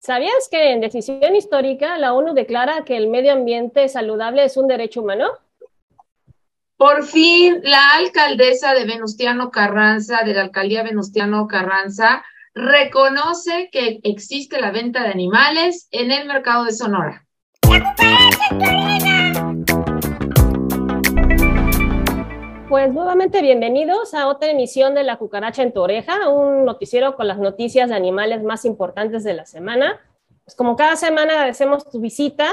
¿Sabías que en decisión histórica la ONU declara que el medio ambiente saludable es un derecho humano? Por fin, la alcaldesa de Venustiano Carranza, de la alcaldía Venustiano Carranza, reconoce que existe la venta de animales en el mercado de Sonora. Pues nuevamente bienvenidos a otra emisión de La Cucaracha en tu oreja, un noticiero con las noticias de animales más importantes de la semana. Pues como cada semana agradecemos tu visita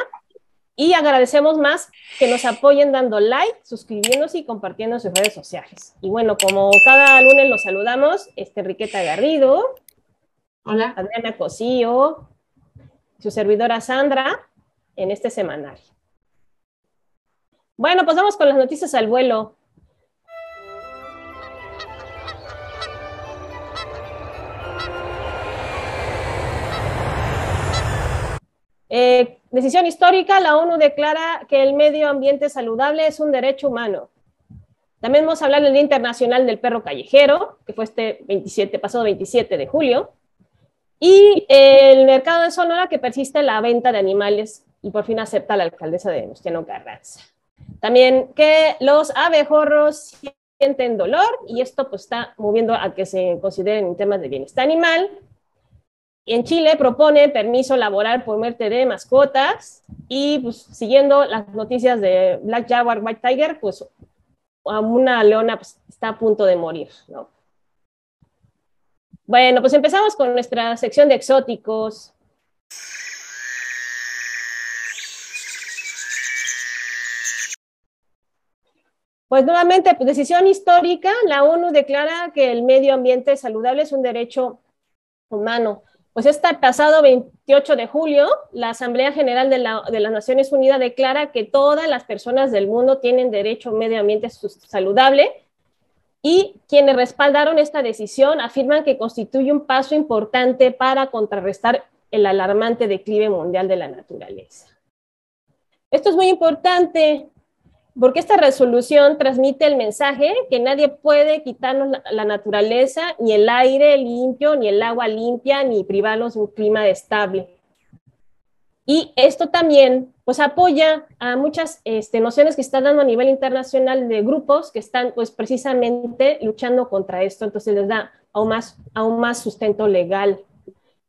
y agradecemos más que nos apoyen dando like, suscribiéndose y compartiendo en sus redes sociales. Y bueno, como cada lunes los saludamos, este, Enriqueta Garrido. Hola. Adriana Cosío, su servidora Sandra, en este semanal. Bueno, pues vamos con las noticias al vuelo. Eh, decisión histórica, la ONU declara que el medio ambiente saludable es un derecho humano. También vamos a hablar del Día Internacional del Perro Callejero, que fue este 27, pasado 27 de julio. Y el mercado de Sonora, que persiste la venta de animales y por fin acepta la alcaldesa de Venustiano Carranza. También que los abejorros sienten dolor y esto pues está moviendo a que se consideren temas de bienestar animal en Chile propone permiso laboral por muerte de mascotas y pues, siguiendo las noticias de Black Jaguar, White Tiger, pues una leona pues, está a punto de morir, ¿no? Bueno, pues empezamos con nuestra sección de exóticos. Pues nuevamente, pues, decisión histórica, la ONU declara que el medio ambiente saludable es un derecho humano. Pues este pasado 28 de julio, la Asamblea General de, las Naciones Unidas declara que todas las personas del mundo tienen derecho a un medio ambiente saludable y quienes respaldaron esta decisión afirman que constituye un paso importante para contrarrestar el alarmante declive mundial de la naturaleza. Esto es muy importante porque esta resolución transmite el mensaje que nadie puede quitarnos la, naturaleza, ni el aire limpio, ni el agua limpia, ni privarnos de un clima estable. Y esto también pues apoya a muchas este, nociones que están dando a nivel internacional de grupos que están pues precisamente luchando contra esto, entonces les da aún más, aún más sustento legal.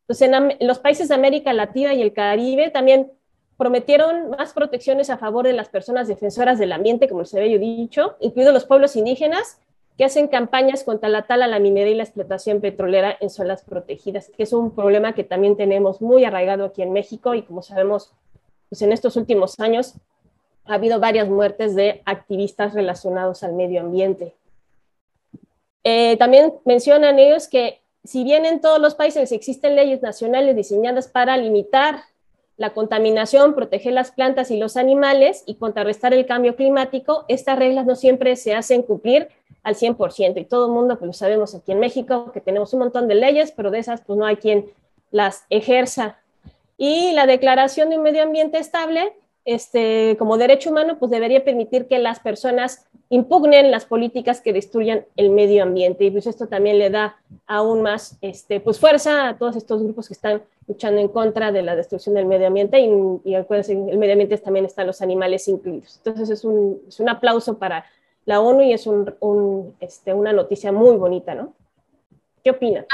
Entonces en los países de América Latina y el Caribe también prometieron más protecciones a favor de las personas defensoras del ambiente, como se había dicho, incluidos los pueblos indígenas, que hacen campañas contra la tala, la minería y la explotación petrolera en zonas protegidas, que es un problema que también tenemos muy arraigado aquí en México y como sabemos, pues en estos últimos años ha habido varias muertes de activistas relacionados al medio ambiente. Eh, también mencionan ellos que si bien en todos los países existen leyes nacionales diseñadas para limitar la contaminación, proteger las plantas y los animales y contrarrestar el cambio climático, estas reglas no siempre se hacen cumplir al 100%. Y todo el mundo, pues lo sabemos aquí en México, que tenemos un montón de leyes, pero de esas pues no hay quien las ejerza. Y la declaración de un medio ambiente estable este, como derecho humano, pues debería permitir que las personas impugnen las políticas que destruyan el medio ambiente. Y pues esto también le da aún más este, pues fuerza a todos estos grupos que están luchando en contra de la destrucción del medio ambiente. Y, y acuérdense, el medio ambiente también están los animales incluidos. Entonces es un, es un aplauso para la ONU y es un, un, este, una noticia muy bonita, ¿no? ¿Qué opinan?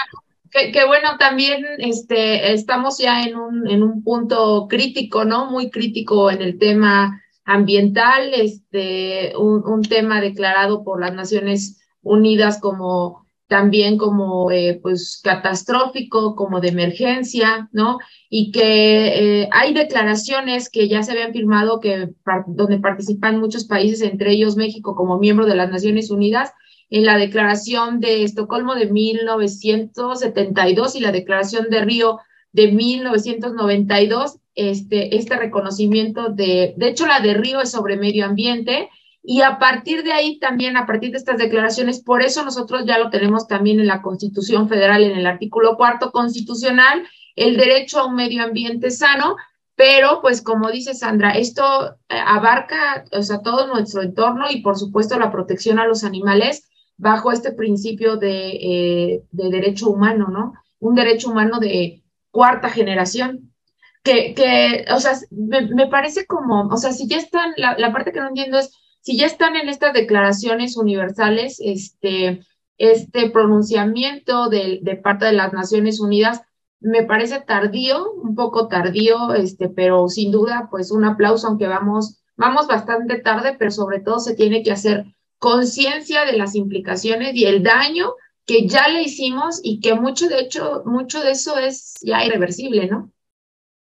Que, bueno, también este, estamos ya en un, en un punto crítico, ¿no? Muy crítico en el tema ambiental, este, un, un tema declarado por las Naciones Unidas como también como eh, pues catastrófico, como de emergencia, ¿no? Y que eh, hay declaraciones que ya se habían firmado que donde participan muchos países, entre ellos México como miembro de las Naciones Unidas, en la Declaración de Estocolmo de 1972 y la Declaración de Río de 1992, este, este reconocimiento de, de hecho la de Río es sobre medio ambiente y a partir de ahí también, a partir de estas declaraciones, por eso nosotros ya lo tenemos también en la Constitución Federal, en el artículo cuarto constitucional, el derecho a un medio ambiente sano, pero pues como dice Sandra, esto eh, abarca, o sea, todo nuestro entorno y por supuesto la protección a los animales bajo este principio de, eh, de derecho humano, ¿no? Un derecho humano de, cuarta generación. Que, o sea, me, parece como, o sea, si ya están, la, la parte que no entiendo es, si ya están en estas declaraciones universales, este, este pronunciamiento de, de, parte de las Naciones Unidas me parece tardío, un poco tardío, este, pero sin duda, pues un aplauso, aunque vamos, vamos bastante tarde, pero sobre todo se tiene que hacer conciencia de las implicaciones y el daño que ya le hicimos y que mucho de hecho, mucho de eso es ya irreversible, ¿no?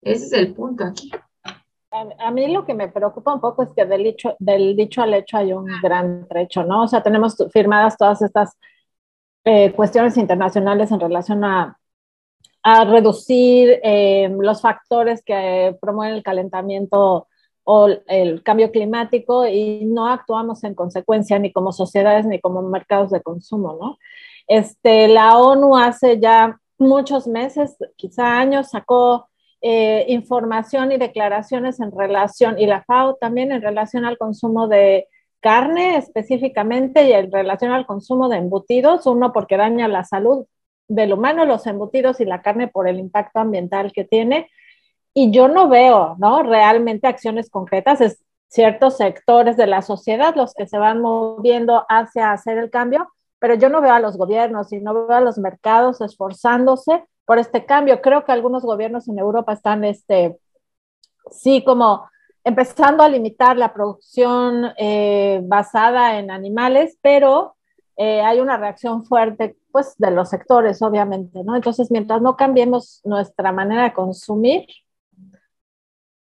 Ese es el punto aquí. A, mí lo que me preocupa un poco es que del dicho, del dicho al hecho hay un gran trecho, ¿no? O sea, tenemos firmadas todas estas eh, cuestiones internacionales en relación a, a reducir eh, los factores que promueven el calentamiento o el cambio climático y no actuamos en consecuencia ni como sociedades ni como mercados de consumo, ¿no? Este, la ONU hace ya muchos meses, quizá años, sacó eh, información y declaraciones en relación, y la FAO también en relación al consumo de carne específicamente y en relación al consumo de embutidos, uno porque daña la salud del humano, los embutidos y la carne por el impacto ambiental que tiene. Y yo no veo, ¿no? Realmente acciones concretas, es ciertos sectores de la sociedad los que se van moviendo hacia hacer el cambio, pero yo no veo a los gobiernos y no veo a los mercados esforzándose por este cambio. Creo que algunos gobiernos en Europa están, este, sí, como empezando a limitar la producción eh, basada en animales, pero eh, hay una reacción fuerte, pues, de los sectores, obviamente, ¿no? Entonces, mientras no cambiemos nuestra manera de consumir,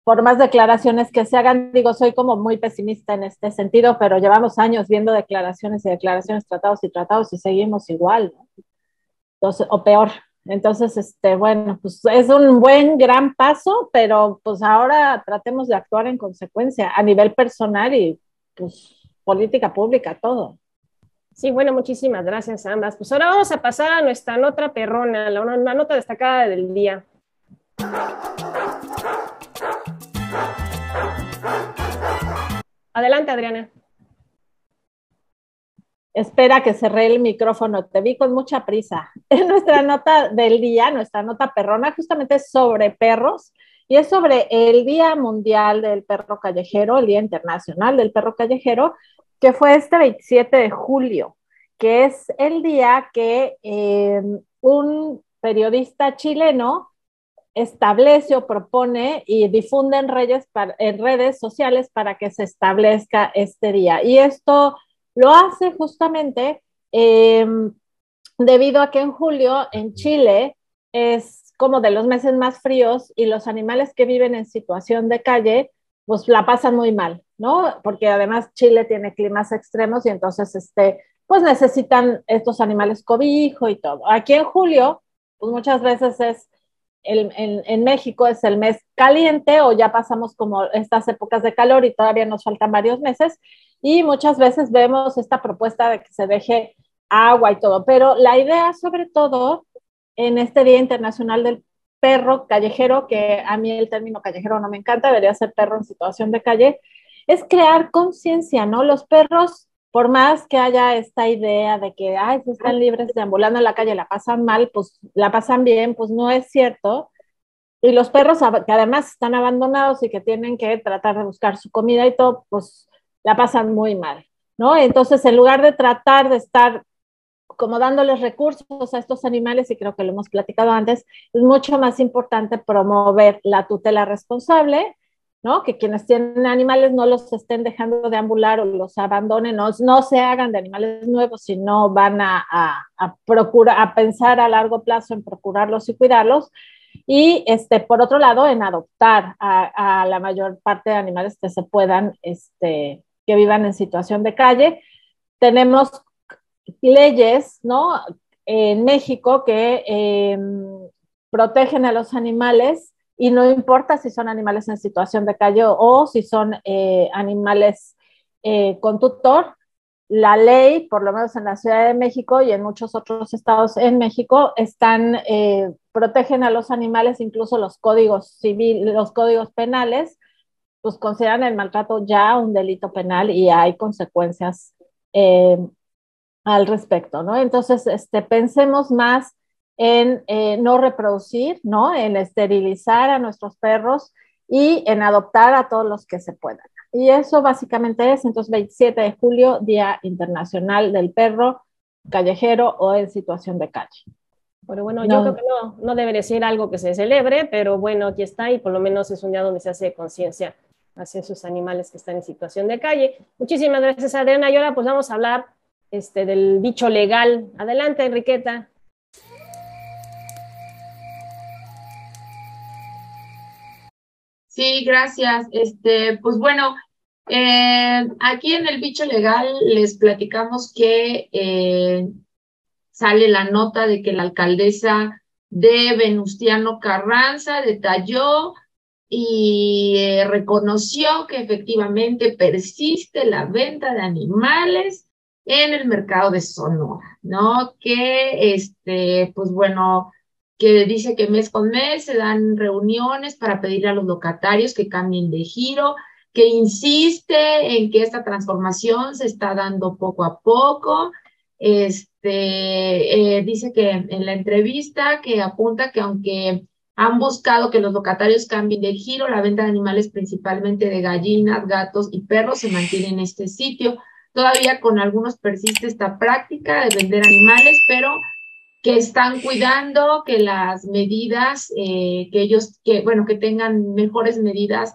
por más declaraciones que se hagan, digo, soy como muy pesimista en este sentido, pero llevamos años viendo declaraciones y declaraciones, tratados y tratados y seguimos igual, ¿no? Entonces, o peor. Entonces, este, bueno, pues es un buen, gran paso, pero pues ahora tratemos de actuar en consecuencia a nivel personal y pues política pública, todo. Sí, bueno, muchísimas gracias a ambas. Pues ahora vamos a pasar a nuestra nota perrona, la, una nota destacada del día. Adelante, Adriana. Espera que cerré el micrófono, te vi con mucha prisa. En nuestra nota del día, nuestra nota perrona, justamente sobre perros y es sobre el Día Mundial del Perro Callejero, el Día Internacional del Perro Callejero, que fue este 27 de julio, que es el día que eh, un periodista chileno establece o propone y difunde en redes, en redes sociales para que se establezca este día. Y esto lo hace justamente em, debido a que en julio en Chile es como de los meses más fríos y los animales que viven en situación de calle pues la pasan muy mal, ¿no? Porque además Chile tiene climas extremos y entonces este, pues necesitan estos animales cobijo y todo. Aquí en julio, pues muchas veces es en, México es el mes caliente o ya pasamos como estas épocas de calor y todavía nos faltan varios meses y muchas veces vemos esta propuesta de que se deje agua y todo, pero la idea sobre todo en este Día Internacional del Perro Callejero, que a mí el término callejero no me encanta, debería ser perro en situación de calle, es crear conciencia, ¿no? Los perros por más que haya esta idea de que, ay, si están libres deambulando en la calle, la pasan mal, pues la pasan bien, pues no es cierto. Y los perros que además están abandonados y que tienen que tratar de buscar su comida y todo, pues la pasan muy mal, ¿no? Entonces, en lugar de tratar de estar como dándoles recursos a estos animales, y creo que lo hemos platicado antes, es mucho más importante promover la tutela responsable, ¿no? Que quienes tienen animales no los estén dejando de ambular o los abandonen, no, no se hagan de animales nuevos, sino van a, a, procurar, a pensar a largo plazo en procurarlos y cuidarlos. Y este, por otro lado, en adoptar a, a, la mayor parte de animales que se puedan, este, que vivan en situación de calle. Tenemos leyes, ¿no? En México que em, protegen a los animales y no importa si son animales en situación de calle o si son eh, animales eh, con tutor, la ley, por lo menos en la Ciudad de México y en muchos otros estados en México, están, eh, protegen a los animales, incluso los códigos civiles, los códigos penales, pues consideran el maltrato ya un delito penal y hay consecuencias al respecto, ¿no? Entonces, este, pensemos más en eh, no reproducir, ¿no? En esterilizar a nuestros perros y en adoptar a todos los que se puedan. Y eso básicamente es, entonces, 27 de julio, Día Internacional del Perro Callejero o en situación de calle. Pero bueno, yo creo que no, no debe ser algo que se celebre, pero bueno, aquí está y por lo menos es un día donde se hace conciencia hacia esos animales que están en situación de calle. Muchísimas gracias, Adriana. Y ahora pues vamos a hablar este, del bicho legal. Adelante, Enriqueta. Sí, gracias. Este, pues bueno, eh, aquí en el bicho legal les platicamos que eh, sale la nota de que la alcaldesa de Venustiano Carranza detalló y eh, reconoció que efectivamente persiste la venta de animales en el mercado de Sonora, ¿no? Que, este, pues bueno, que dice que mes con mes se dan reuniones para pedirle a los locatarios que cambien de giro, que insiste en que esta transformación se está dando poco a poco. Este, eh, dice que en la entrevista que apunta que aunque han buscado que los locatarios cambien de giro, la venta de animales principalmente de gallinas, gatos y perros se mantiene en este sitio. Todavía con algunos persiste esta práctica de vender animales, pero que están cuidando que las medidas, eh, que ellos, que bueno, que tengan mejores medidas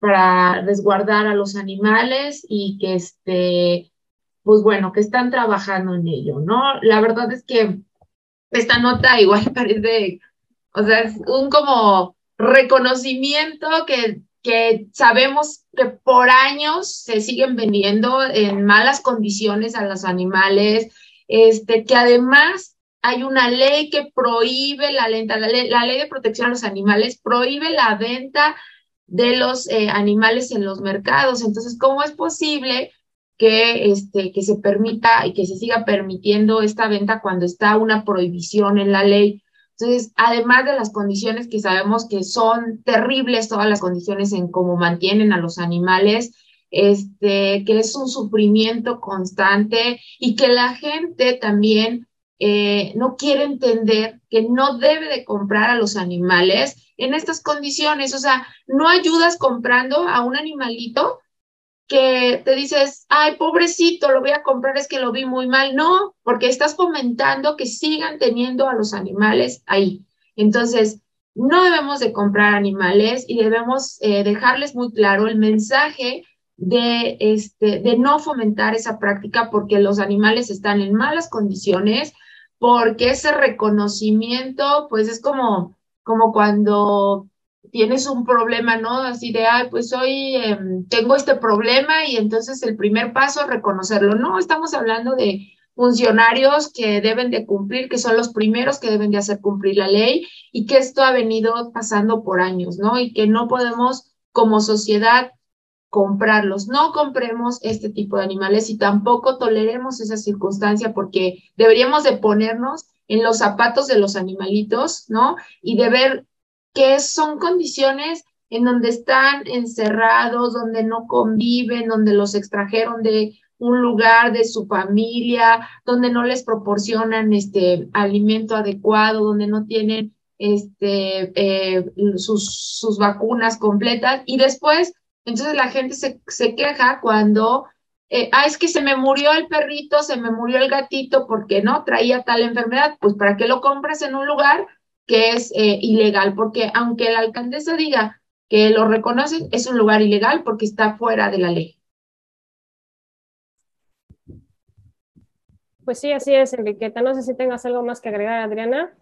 para resguardar a los animales y que este, pues bueno, que están trabajando en ello, ¿no? La verdad es que esta nota igual parece, o sea, es un como reconocimiento que, que sabemos que por años se siguen vendiendo en malas condiciones a los animales, este, que además hay una ley que prohíbe la, lenta, la, la ley de protección a los animales, prohíbe la venta de los eh, animales en los mercados. Entonces, ¿cómo es posible que, este, que se permita y que se siga permitiendo esta venta cuando está una prohibición en la ley? Entonces, además de las condiciones que sabemos que son terribles, todas las condiciones en cómo mantienen a los animales, este, que es un sufrimiento constante y que la gente también eh, no quiere entender que no debe de comprar a los animales en estas condiciones. O sea, no ayudas comprando a un animalito que te dices, ay, pobrecito, lo voy a comprar, es que lo vi muy mal. No, porque estás fomentando que sigan teniendo a los animales ahí. Entonces, no debemos de comprar animales y debemos eh, dejarles muy claro el mensaje de, este, de no fomentar esa práctica porque los animales están en malas condiciones, porque ese reconocimiento, pues es como, como cuando tienes un problema, ¿no? Así de, ay, pues hoy em, tengo este problema y entonces el primer paso es reconocerlo. No, estamos hablando de funcionarios que deben de cumplir, que son los primeros que deben de hacer cumplir la ley y que esto ha venido pasando por años, ¿no? Y que no podemos como sociedad comprarlos. No compremos este tipo de animales y tampoco toleremos esa circunstancia porque deberíamos de ponernos en los zapatos de los animalitos, ¿no? Y de ver qué son condiciones en donde están encerrados, donde no conviven, donde los extrajeron de un lugar de su familia, donde no les proporcionan este alimento adecuado, donde no tienen este, eh, sus, sus vacunas completas y después entonces la gente se, se queja cuando, eh, ah, es que se me murió el perrito, se me murió el gatito porque no traía tal enfermedad, pues para qué lo compras en un lugar que es eh, ilegal, porque aunque la alcaldesa diga que lo reconoce, es un lugar ilegal porque está fuera de la ley. Pues sí, así es, Enriqueta. No sé si tengas algo más que agregar, Adriana.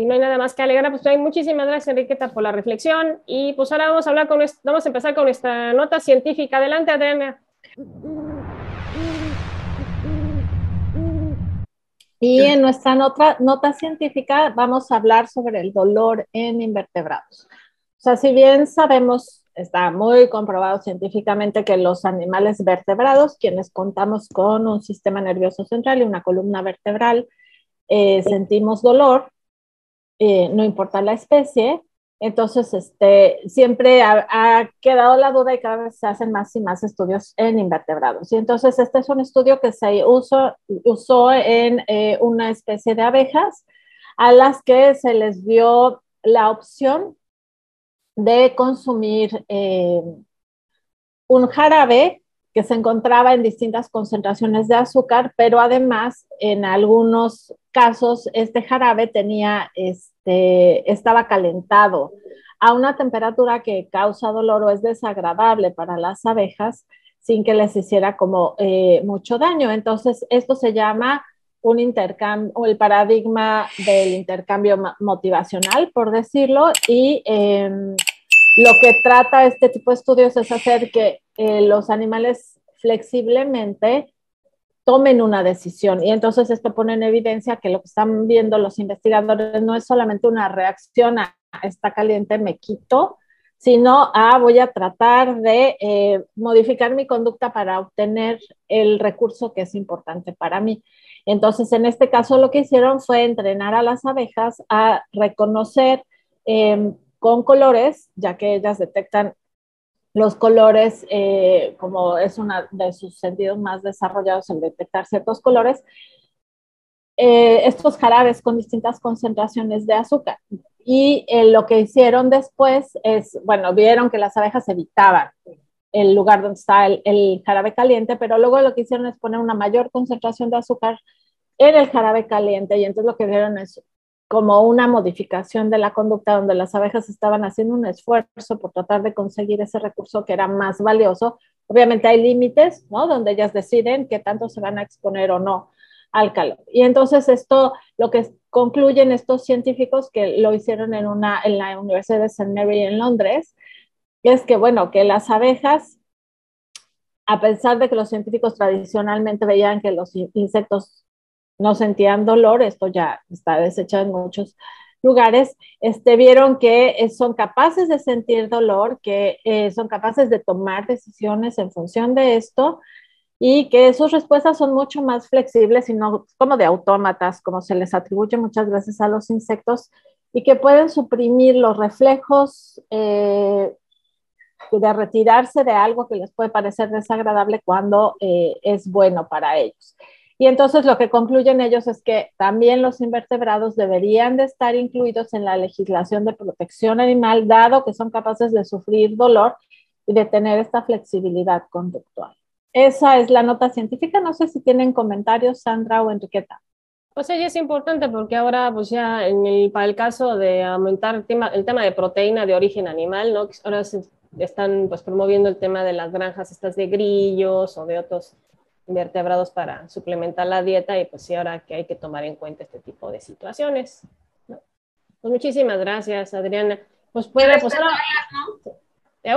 Si no hay nada más que alegrar, pues hay muchísimas gracias, Enriqueta, por la reflexión. Y pues ahora vamos a hablar con vamos a empezar con nuestra nota científica. Adelante, Adriana. Y en nuestra nota, nota científica vamos a hablar sobre el dolor en invertebrados. O sea, si bien sabemos, está muy comprobado científicamente que los animales vertebrados, quienes contamos con un sistema nervioso central y una columna vertebral, eh, sentimos dolor, eh, no importa la especie, Entonces, este, siempre ha, quedado la duda y cada vez se hacen más y más estudios en invertebrados. Y entonces, este es un estudio que se usó, usó en eh, una especie de abejas a las que se les dio la opción de consumir eh, un jarabe que se encontraba en distintas concentraciones de azúcar, pero además en algunos casos este jarabe tenía este, estaba calentado a una temperatura que causa dolor o es desagradable para las abejas sin que les hiciera como eh, mucho daño. Entonces, esto se llama un intercambio o el paradigma del intercambio motivacional, por decirlo, y em, lo que trata este tipo de estudios es hacer que eh, los animales flexiblemente tomen una decisión. Y entonces esto pone en evidencia que lo que están viendo los investigadores no es solamente una reacción a está caliente, me quito, sino a voy a tratar de eh, modificar mi conducta para obtener el recurso que es importante para mí. Entonces, en este caso, lo que hicieron fue entrenar a las abejas a reconocer em, con colores, ya que ellas detectan los colores, eh, como es uno de sus sentidos más desarrollados el detectar ciertos colores, eh, estos jarabes con distintas concentraciones de azúcar. Y eh, lo que hicieron después es, bueno, vieron que las abejas evitaban el lugar donde está el, el, jarabe caliente, pero luego lo que hicieron es poner una mayor concentración de azúcar en el jarabe caliente y entonces lo que vieron es como una modificación de la conducta donde las abejas estaban haciendo un esfuerzo por tratar de conseguir ese recurso que era más valioso. Obviamente hay límites, ¿no? Donde ellas deciden qué tanto se van a exponer o no al calor. Y entonces esto, lo que concluyen estos científicos que lo hicieron en, una, en la Universidad de St. Mary en Londres, es que, bueno, que las abejas, a pesar de que los científicos tradicionalmente veían que los insectos no sentían dolor, esto ya está desechado en muchos lugares, este, vieron que son capaces de sentir dolor, que eh, son capaces de tomar decisiones en función de esto y que sus respuestas son mucho más flexibles y no como de autómatas, como se les atribuye muchas veces a los insectos, y que pueden suprimir los reflejos eh, de retirarse de algo que les puede parecer desagradable cuando eh, es bueno para ellos. Y entonces lo que concluyen ellos es que también los invertebrados deberían de estar incluidos en la legislación de protección animal, dado que son capaces de sufrir dolor y de tener esta flexibilidad conductual. Esa es la nota científica. No sé si tienen comentarios, Sandra o Enriqueta. Pues ella es importante porque ahora, pues ya en el, para el caso de aumentar el tema, el tema de proteína de origen animal, ¿no? Ahora se están pues promoviendo el tema de las granjas estas de grillos o de otros invertebrados para suplementar la dieta y pues sí, ahora que hay que tomar en cuenta este tipo de situaciones. Pues muchísimas gracias, Adriana. Pues puede, pues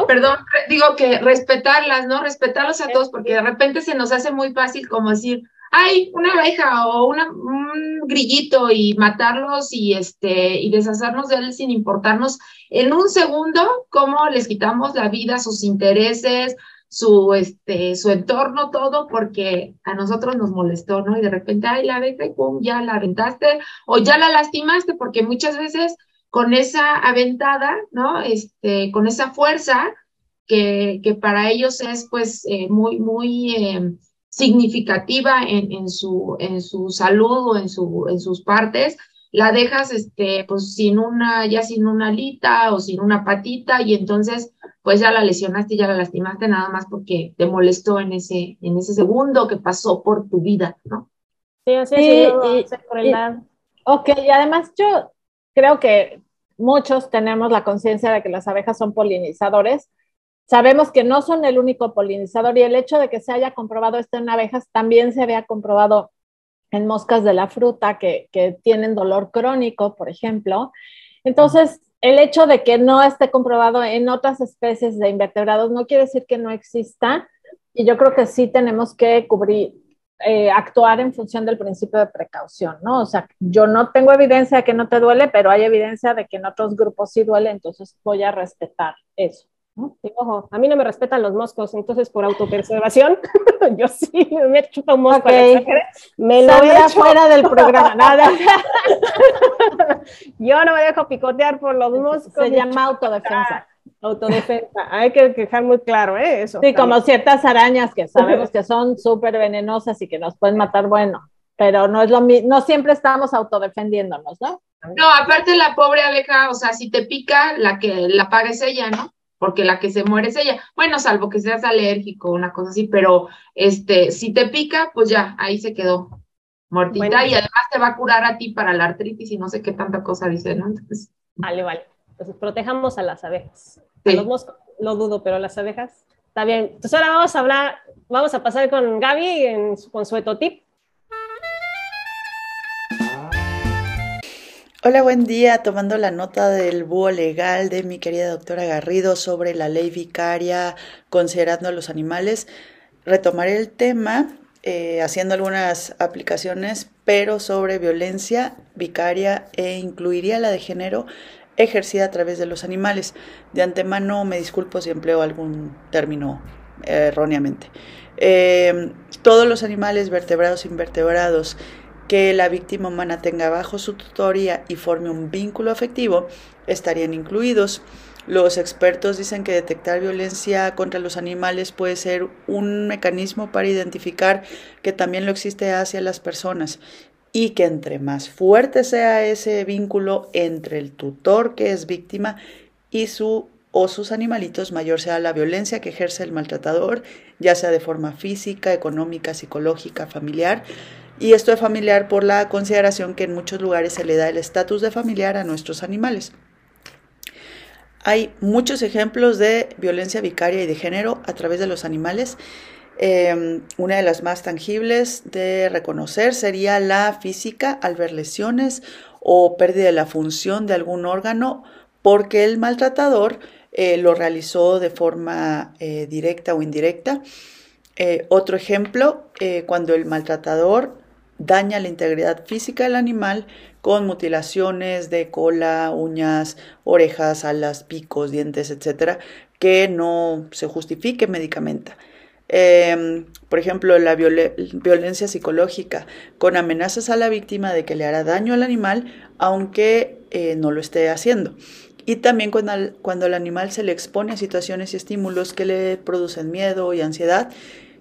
Perdón, digo que respetarlas, ¿no? Respetarlos a todos, porque de repente se nos hace muy fácil como decir, ay, una abeja o una, un grillito y matarlos y este y deshacernos de él sin importarnos en un segundo cómo les quitamos la vida, sus intereses, su, este, su entorno, todo, porque a nosotros nos molestó, ¿no? Y de repente, ay, la abeja y pum, ya la aventaste o ya la lastimaste, porque muchas veces con esa aventada, ¿no? Este, con esa fuerza que, que para ellos es pues eh, muy, muy eh, significativa en, en, su, en su salud o en, su, en sus partes, la dejas este, pues sin una, ya sin una alita o sin una patita y entonces pues ya la lesionaste, ya la lastimaste nada más porque te molestó en ese, en ese segundo que pasó por tu vida, ¿no? Sí, así sí, y, Ok, y además yo creo que muchos tenemos la conciencia de que las abejas son polinizadores. Sabemos que no son el único polinizador y el hecho de que se haya comprobado esto en abejas también se había comprobado en moscas de la fruta que, tienen dolor crónico, por ejemplo. Entonces, el hecho de que no esté comprobado en otras especies de invertebrados no quiere decir que no exista. Y yo creo que sí tenemos que cubrir, eh, actuar en función del principio de precaución, ¿no? O sea, yo no tengo evidencia de que no te duele, pero hay evidencia de que en otros grupos sí duele, entonces voy a respetar eso. Ojo, a mí no me respetan los moscos, entonces por autopreservación, yo sí me he chupado un mosco okay. me lo he hecho. fuera del programa, nada. yo no me dejo picotear por los moscos. Se llama autodefensa. Autodefensa, hay que dejar muy claro ¿eh? eso. Sí, como ciertas arañas que sabemos que son súper venenosas y que nos pueden matar, bueno, pero no es lo mismo, no siempre estamos autodefendiéndonos, ¿no? No, aparte la pobre abeja, o sea, si te pica, la que la paga es ella, ¿no? Porque la que se muere es ella. Bueno, salvo que seas alérgico, una cosa así, pero este, si te pica, pues ya, ahí se quedó muertita y además te va a curar a ti para la artritis y no sé qué tanta cosa dice, ¿no? Entonces, vale, vale. Entonces, protejamos a las abejas. los moscos, lo dudo, pero las abejas, está bien. Entonces, ahora vamos a hablar, vamos a pasar con Gaby en, con su etotip. Hola, buen día. Tomando la nota del búho legal de mi querida doctora Garrido sobre la ley vicaria considerando a los animales, retomaré el tema eh, haciendo algunas aplicaciones, pero sobre violencia vicaria e incluiría la de género ejercida a través de los animales. De antemano me disculpo si empleo algún término erróneamente. Eh, todos los animales vertebrados e invertebrados que la víctima humana tenga bajo su tutoría y forme un vínculo afectivo estarían incluidos. Los expertos dicen que detectar violencia contra los animales puede ser un mecanismo para identificar que también lo existe hacia las personas y que entre más fuerte sea ese vínculo entre el tutor que es víctima y su o sus animalitos, mayor sea la violencia que ejerce el maltratador, ya sea de forma física, económica, psicológica, familiar, y esto es familiar por la consideración que en muchos lugares se le da el estatus de familiar a nuestros animales. Hay muchos ejemplos de violencia vicaria y de género a través de los animales. Em, una de las más tangibles de reconocer sería la física al ver lesiones o pérdida de la función de algún órgano porque el maltratador eh, lo realizó de forma eh, directa o indirecta. Eh, otro ejemplo, cuando el maltratador daña la integridad física del animal con mutilaciones de cola, uñas, orejas, alas, picos, dientes, etcétera, que no se justifique medicamento. Em, por ejemplo, la violencia psicológica con amenazas a la víctima de que le hará daño al animal, aunque eh, no lo esté haciendo. Y también cuando cuando el animal se le expone a situaciones y estímulos que le producen miedo y ansiedad,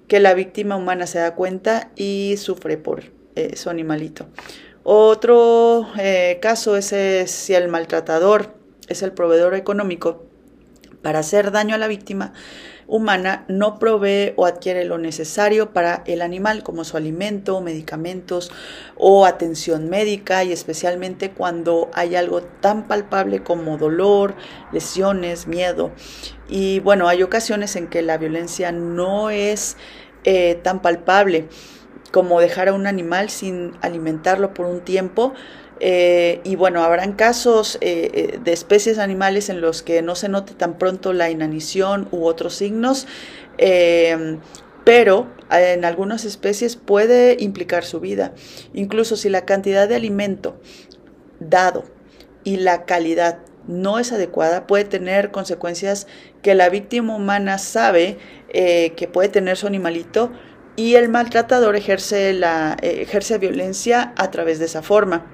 que la víctima humana se da cuenta y sufre por, eh, su animalito. Otro eh, caso es si el maltratador es el proveedor económico para hacer daño a la víctima humana, no provee o adquiere lo necesario para el animal, como su alimento, medicamentos o atención médica, y especialmente cuando hay algo tan palpable como dolor, lesiones, miedo. Y bueno, hay ocasiones en que la violencia no es eh, tan palpable como dejar a un animal sin alimentarlo por un tiempo. Eh, y bueno, habrán casos eh, eh, de especies animales en los que no se note tan pronto la inanición u otros signos, pero en algunas especies puede implicar su vida. Incluso si la cantidad de alimento dado y la calidad no es adecuada, puede tener consecuencias que la víctima humana sabe que puede tener su animalito, y el maltratador ejerce, la, eh, ejerce violencia a través de esa forma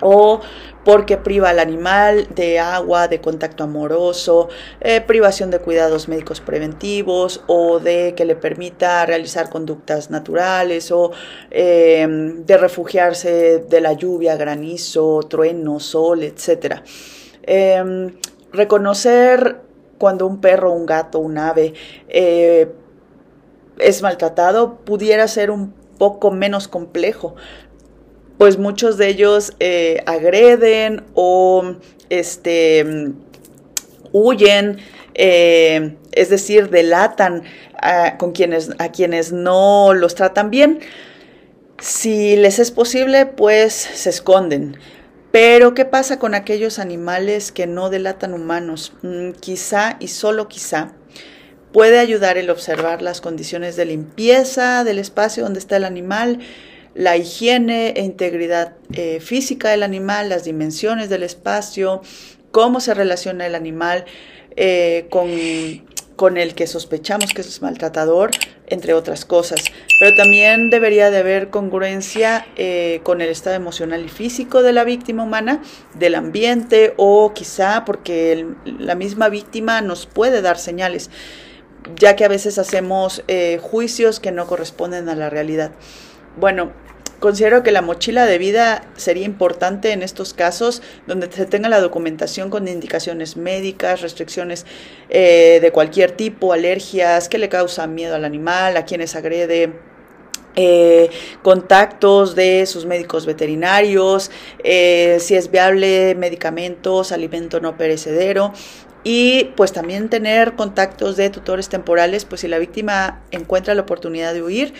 o porque priva al animal de agua, de contacto amoroso, eh, privación de cuidados médicos preventivos o de que le permita realizar conductas naturales o em, de refugiarse de la lluvia, granizo, trueno, sol, etc. Em, reconocer cuando un perro, un gato, un ave eh, es maltratado pudiera ser un poco menos complejo, pues muchos de ellos eh, agreden o este, huyen, eh, es decir, delatan a, con quienes, a quienes no los tratan bien. Si les es posible, pues se esconden. Pero, ¿qué pasa con aquellos animales que no delatan humanos? Mm, quizá y solo quizá Puede ayudar el observar las condiciones de limpieza del espacio donde está el animal, la higiene e integridad eh, física del animal, las dimensiones del espacio, cómo se relaciona el animal, eh, con, con el que sospechamos que es maltratador, entre otras cosas. Pero también debería de haber congruencia eh, con el estado emocional y físico de la víctima humana, del ambiente o quizá porque la misma víctima nos puede dar señales, ya que a veces hacemos eh, juicios que no corresponden a la realidad. Bueno, Considero que la mochila de vida sería importante en estos casos donde se tenga la documentación con indicaciones médicas, restricciones eh, de cualquier tipo, alergias, qué le causa miedo al animal, a quienes agrede. Eh, contactos de sus médicos veterinarios, eh, si es viable medicamentos, alimento no perecedero, y pues también tener contactos de tutores temporales, pues si la víctima encuentra la oportunidad de huir,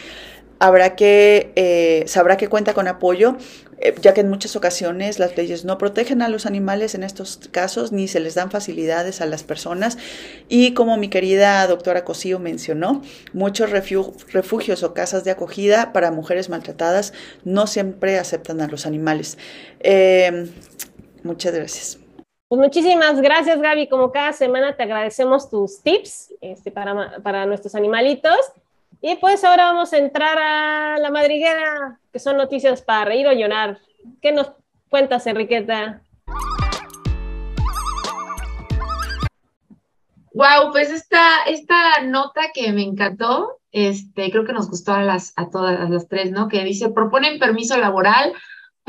habrá que, eh, sabrá que cuenta con apoyo, eh, ya que en muchas ocasiones las leyes no protegen a los animales en estos casos, ni se les dan facilidades a las personas. Y como mi querida doctora Cosío mencionó, muchos refugios o casas de acogida para mujeres maltratadas no siempre aceptan a los animales. Em, muchas gracias. Pues muchísimas gracias, Gaby. Como cada semana te agradecemos tus tips este, para, para nuestros animalitos. Y pues ahora vamos a entrar a la madriguera, que son noticias para reír o llorar. ¿Qué nos cuentas, Enriqueta? Wow, pues esta, esta nota que me encantó, este, creo que nos gustó a las, a todas las tres, ¿no? Que dice, proponen permiso laboral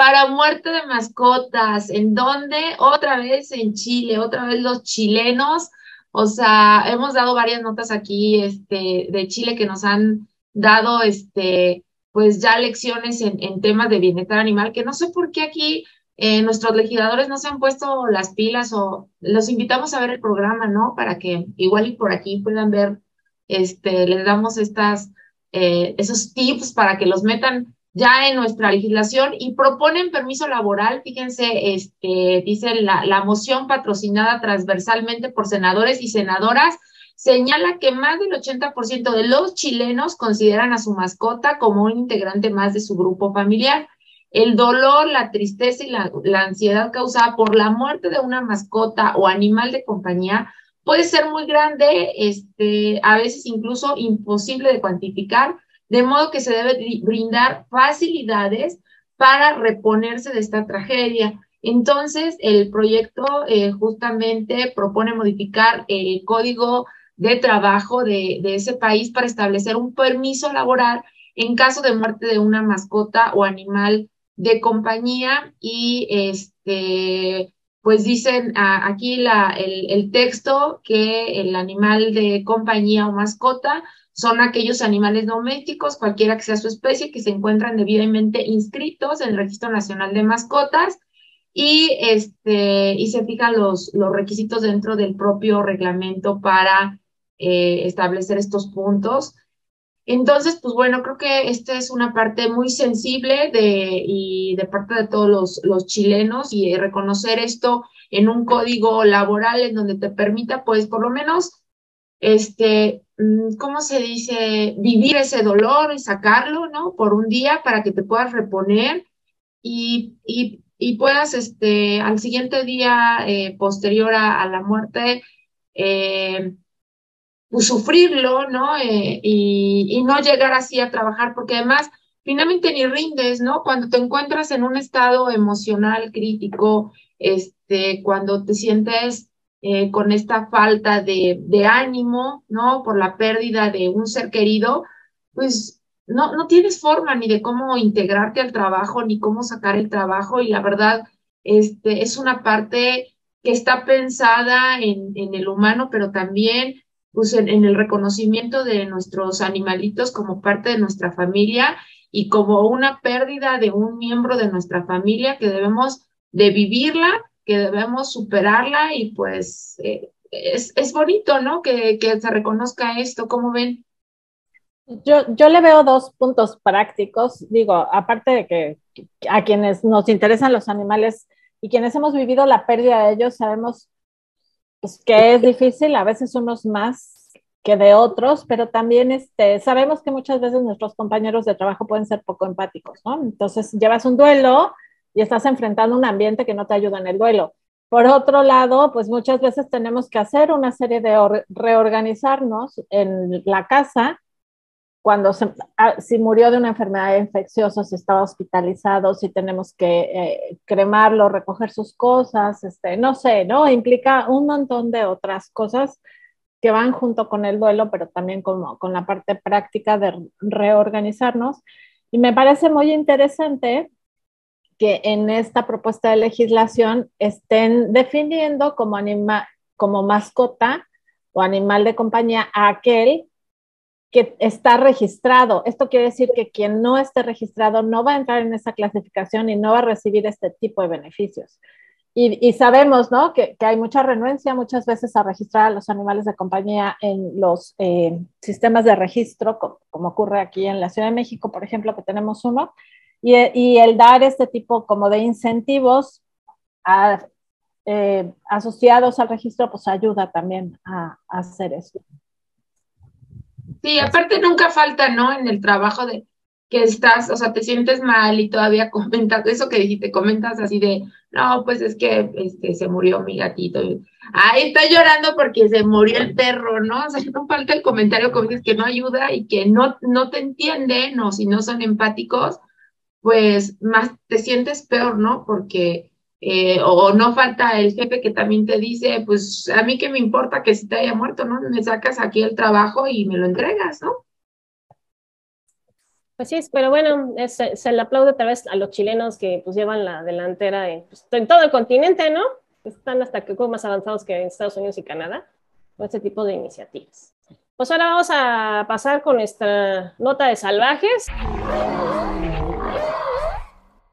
para muerte de mascotas. ¿En dónde? Otra vez en Chile, otra vez los chilenos o sea, hemos dado varias notas aquí este, de Chile que nos han dado este, pues ya lecciones en, temas de bienestar animal, que no sé por qué aquí eh, nuestros legisladores no se han puesto las pilas o los invitamos a ver el programa, ¿no? Para que igual y por aquí puedan ver, este, les damos estas, eh, esos tips para que los metan ya en nuestra legislación y proponen permiso laboral. Fíjense, este, dice la, la moción patrocinada transversalmente por senadores y senadoras señala que más del 80% de los chilenos consideran a su mascota como un integrante más de su grupo familiar. El dolor, la tristeza y la, la, ansiedad causada por la muerte de una mascota o animal de compañía puede ser muy grande, este, a veces incluso imposible de cuantificar, de modo que se debe brindar facilidades para reponerse de esta tragedia. Entonces, el proyecto eh, justamente propone modificar el código de trabajo de, de, ese país para establecer un permiso laboral en caso de muerte de una mascota o animal de compañía y este pues dicen aquí la, el texto que el animal de compañía o mascota son aquellos animales domésticos, cualquiera que sea su especie, que se encuentran debidamente inscritos en el Registro Nacional de Mascotas y, este, y se fijan los, los requisitos dentro del propio reglamento para eh, establecer estos puntos. Entonces, pues bueno, creo que esta es una parte muy sensible de, y de parte de todos los, los chilenos y reconocer esto en un código laboral en donde te permita, pues, por lo menos, este, Mm, ¿cómo se dice? Vivir ese dolor y sacarlo, ¿no? Por un día para que te puedas reponer y, y, y puedas, este, al siguiente día eh, posterior a, la muerte, eh, pues sufrirlo, ¿no? Eh, y, y no llegar así a trabajar, porque además finalmente ni rindes, ¿no? Cuando te encuentras en un estado emocional crítico, este, cuando te sientes eh, con esta falta de, de, ánimo, ¿no? Por la pérdida de un ser querido, pues no, no tienes forma ni de cómo integrarte al trabajo, ni cómo sacar el trabajo, y la verdad, este, es una parte que está pensada en, en el humano, pero también pues, en, en el reconocimiento de nuestros animalitos como parte de nuestra familia y como una pérdida de un miembro de nuestra familia que debemos de vivirla que debemos superarla y pues eh, es, es, bonito, ¿no? Que, que, se reconozca esto, ¿cómo ven? Yo, yo le veo dos puntos prácticos, digo, aparte de que a quienes nos interesan los animales y quienes hemos vivido la pérdida de ellos, sabemos pues, que es difícil, a veces unos más que de otros, pero también este, sabemos que muchas veces nuestros compañeros de trabajo pueden ser poco empáticos, ¿no? Entonces llevas un duelo y estás enfrentando un ambiente que no te ayuda en el duelo. Por otro lado, pues muchas veces tenemos que hacer una serie de reorganizarnos en la casa cuando se, ah, si murió de una enfermedad infecciosa, si estaba hospitalizado, si tenemos que eh, cremarlo, recoger sus cosas, este, no sé, ¿no? Implica un montón de otras cosas que van junto con el duelo, pero también como, con la parte práctica de reorganizarnos. Y me parece muy interesante que en esta propuesta de legislación estén definiendo como, anima, como mascota o animal de compañía a aquel que está registrado. Esto quiere decir que quien no esté registrado no va a entrar en esa clasificación y no va a recibir este tipo de beneficios. Y, sabemos ¿no? que, hay mucha renuencia muchas veces a registrar a los animales de compañía en los eh, sistemas de registro, como, ocurre aquí en la Ciudad de México, por ejemplo, que tenemos uno, y, el dar este tipo como de incentivos eh, asociados al registro, pues ayuda también a hacer eso. Sí, aparte nunca falta, ¿no? En el trabajo de que estás, o sea, te sientes mal y todavía comentas, eso que dijiste, comentas así de, no, pues es que este, se murió mi gatito. Ahí está llorando porque se murió el perro, ¿no? O sea, no falta el comentario como dices que no ayuda y que no, no te entienden o si no son empáticos, pues más te sientes peor, ¿no? Porque eh, o no falta el jefe que también te dice, pues a mí que me importa que si te haya muerto, ¿no? Me sacas aquí el trabajo y me lo entregas, ¿no? Pues sí, pero bueno, se le aplaude tal vez a los chilenos que pues llevan la delantera en, pues, todo el continente, ¿no? Están hasta que más avanzados que en Estados Unidos y Canadá con este tipo de iniciativas. Pues ahora vamos a pasar con nuestra nota de salvajes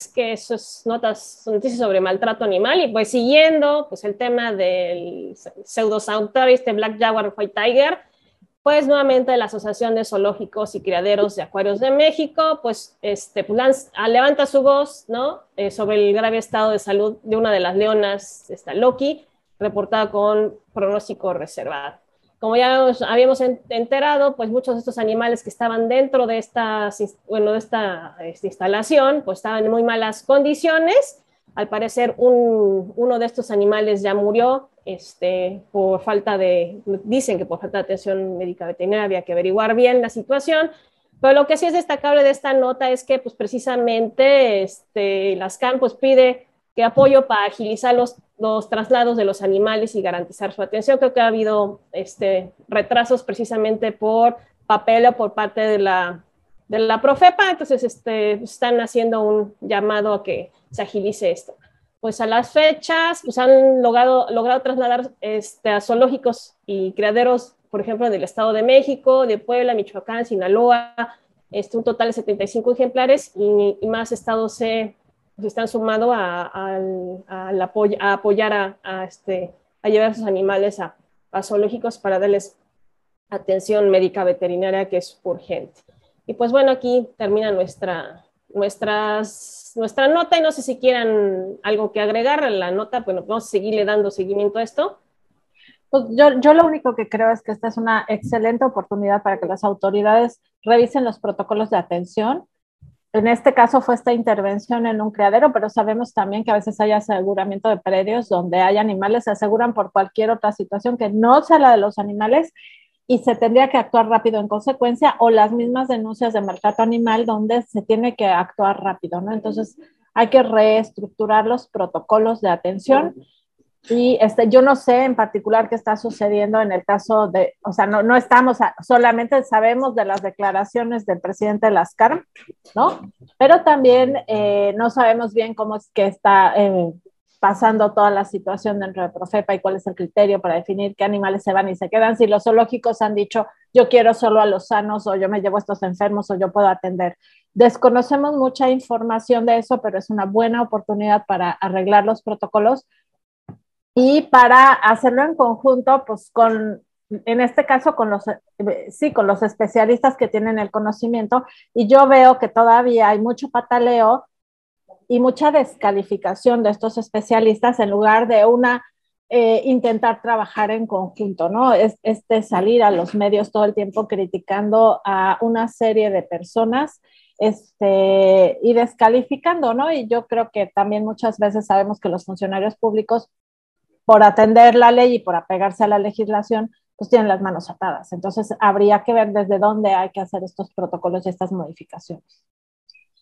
que esas notas, noticias sobre maltrato animal y pues siguiendo pues el tema del pseudosanctuario, este Black Jaguar White Tiger, pues nuevamente la Asociación de Zoológicos y Criaderos de Acuarios de México, pues, este, pues ah, levanta su voz, ¿no? Eh, sobre el grave estado de salud de una de las leonas, esta Loki, reportada con pronóstico reservado. Como ya habíamos enterado, pues muchos de estos animales que estaban dentro de esta, bueno, de esta, instalación, pues estaban en muy malas condiciones. Al parecer, uno de estos animales ya murió este, por falta de, dicen que por falta de atención médica veterinaria, había que averiguar bien la situación. Pero lo que sí es destacable de esta nota es que, pues precisamente, este, las pues, pide que apoyo para agilizar los los traslados de los animales y garantizar su atención. Creo que ha habido este, retrasos precisamente por papel o por parte de la, de la Profepa, entonces este, están haciendo un llamado a que se agilice esto. Pues a las fechas, pues han logrado, logrado trasladar este, a zoológicos y criaderos, por ejemplo, del Estado de México, de Puebla, Michoacán, Sinaloa, este, un total de 75 ejemplares y, y más estados se están sumando a, a apoyar a, este, a llevar a sus animales a, zoológicos para darles atención médica veterinaria que es urgente. Y pues bueno, aquí termina nuestra, nuestras, nuestra nota y no sé si quieran algo que agregar a la nota, bueno, vamos a seguirle dando seguimiento a esto. Pues yo, yo lo único que creo es que esta es una excelente oportunidad para que las autoridades revisen los protocolos de atención en este caso fue esta intervención en un criadero, pero sabemos también que a veces hay aseguramiento de predios donde hay animales, se aseguran por cualquier otra situación que no sea la de los animales y se tendría que actuar rápido en consecuencia o las mismas denuncias de maltrato animal donde se tiene que actuar rápido, ¿no? Entonces hay que reestructurar los protocolos de atención. Y este, yo no sé en particular qué está sucediendo en el caso de, o sea, no, no estamos, solamente sabemos de las declaraciones del presidente de las CARM, ¿no? Pero también eh, no sabemos bien cómo es que está eh, pasando toda la situación dentro de Profepa y cuál es el criterio para definir qué animales se van y se quedan. Si los zoológicos han dicho, yo quiero solo a los sanos o yo me llevo a estos enfermos o yo puedo atender. Desconocemos mucha información de eso, pero es una buena oportunidad para arreglar los protocolos y para hacerlo en conjunto, pues con, en este caso, con los, sí, con los especialistas que tienen el conocimiento. Y yo veo que todavía hay mucho pataleo y mucha descalificación de estos especialistas en lugar de una eh, intentar trabajar en conjunto, ¿no? Es, este salir a los medios todo el tiempo criticando a una serie de personas este, y descalificando, ¿no? Y yo creo que también muchas veces sabemos que los funcionarios públicos por atender la ley y por apegarse a la legislación, pues tienen las manos atadas. Entonces, habría que ver desde dónde hay que hacer estos protocolos y estas modificaciones.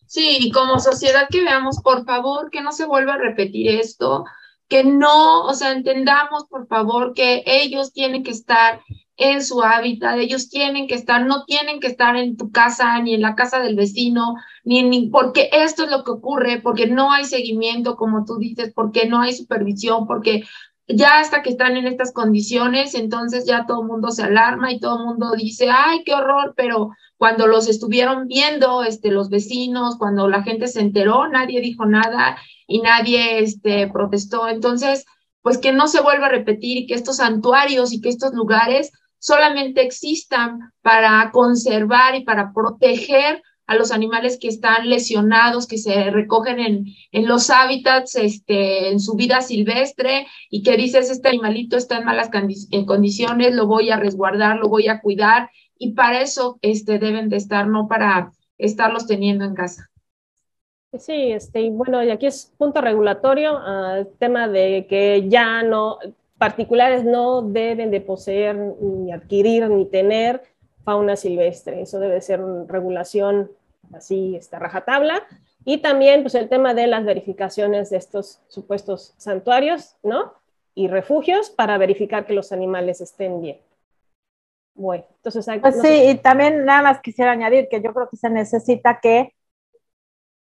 Sí, y como sociedad que veamos, por favor, que no se vuelva a repetir esto, que no, o sea, entendamos, por favor, que ellos tienen que estar en su hábitat, ellos tienen que estar, no tienen que estar en tu casa, ni en la casa del vecino, ni en, porque esto es lo que ocurre, porque no hay seguimiento, como tú dices, porque no hay supervisión, porque ya hasta que están en estas condiciones, entonces ya todo el mundo se alarma y todo el mundo dice, ay, qué horror, pero cuando los estuvieron viendo, este, los vecinos, cuando la gente se enteró, nadie dijo nada y nadie, este, protestó. Entonces, pues que no se vuelva a repetir que estos santuarios y que estos lugares solamente existan para conservar y para proteger a los animales que están lesionados, que se recogen en, en los hábitats, este, en su vida silvestre, y que dices, este animalito está en malas condiciones, lo voy a resguardar, lo voy a cuidar, y para eso este, deben de estar, no para estarlos teniendo en casa. Sí, este, y bueno, y aquí es punto regulatorio, el ah, tema de que ya no, particulares no deben de poseer, ni adquirir, ni tener fauna silvestre. Eso debe ser regulación así, esta rajatabla. Y también pues, el tema de las verificaciones de estos supuestos santuarios, ¿no? Y refugios para verificar que los animales estén bien. Bueno, entonces hay, pues sí, y también nada más quisiera añadir que yo creo que se necesita que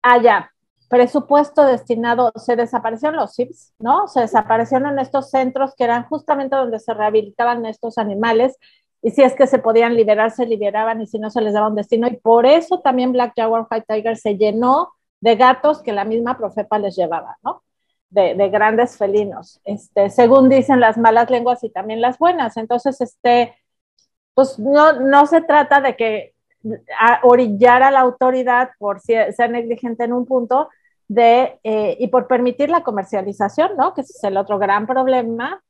haya presupuesto destinado, se desaparecieron los CIPS, ¿no? Se desaparecieron estos centros que eran justamente donde se rehabilitaban estos animales y si es que se podían liberar, se liberaban y si no se les daba un destino. Y por eso también Black Jaguar White Tiger se llenó de gatos que la misma Profepa les llevaba, ¿no? De, de, grandes felinos, este, según dicen las malas lenguas y también las buenas. Entonces, este, pues no, no se trata de que orillar a la autoridad por ser negligente en un punto de, eh, y por permitir la comercialización, ¿no? Que es el otro gran problema,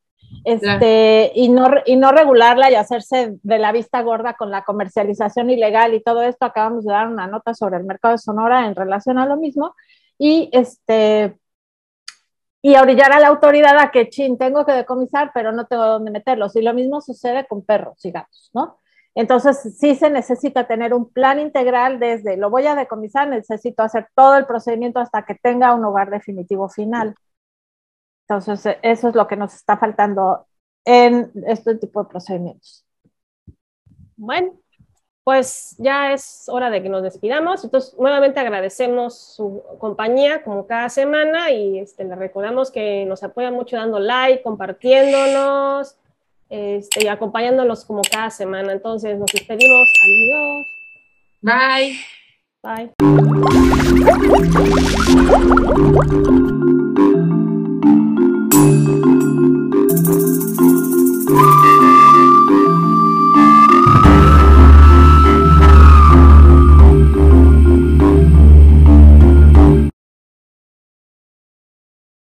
este, y, no, y no regularla y hacerse de la vista gorda con la comercialización ilegal y todo esto. Acabamos de dar una nota sobre el mercado de Sonora en relación a lo mismo. Y este, y orillar a la autoridad a que, chin, tengo que decomisar, pero no tengo dónde meterlos. Y lo mismo sucede con perros y gatos, ¿no? Entonces, sí se necesita tener un plan integral desde lo voy a decomisar, necesito hacer todo el procedimiento hasta que tenga un hogar definitivo final. Entonces, eso es lo que nos está faltando en este tipo de procedimientos. Bueno, pues ya es hora de que nos despidamos. Entonces, nuevamente agradecemos su compañía como cada semana y este, le recordamos que nos apoyan mucho dando like, compartiéndonos este, y acompañándolos como cada semana. Entonces, nos despedimos. Adiós. Bye. Bye. Thank you.